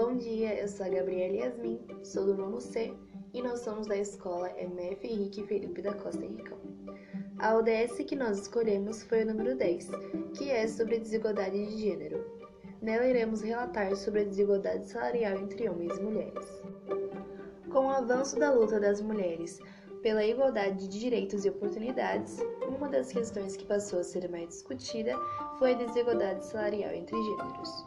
Bom dia, eu sou a Gabriela Yasmin, sou do nono C e nós somos da escola MF Henrique Felipe da Costa Ricão. A ODS que nós escolhemos foi o número 10, que é sobre desigualdade de gênero. Nela iremos relatar sobre a desigualdade salarial entre homens e mulheres. Com o avanço da luta das mulheres pela igualdade de direitos e oportunidades, uma das questões que passou a ser mais discutida foi a desigualdade salarial entre gêneros.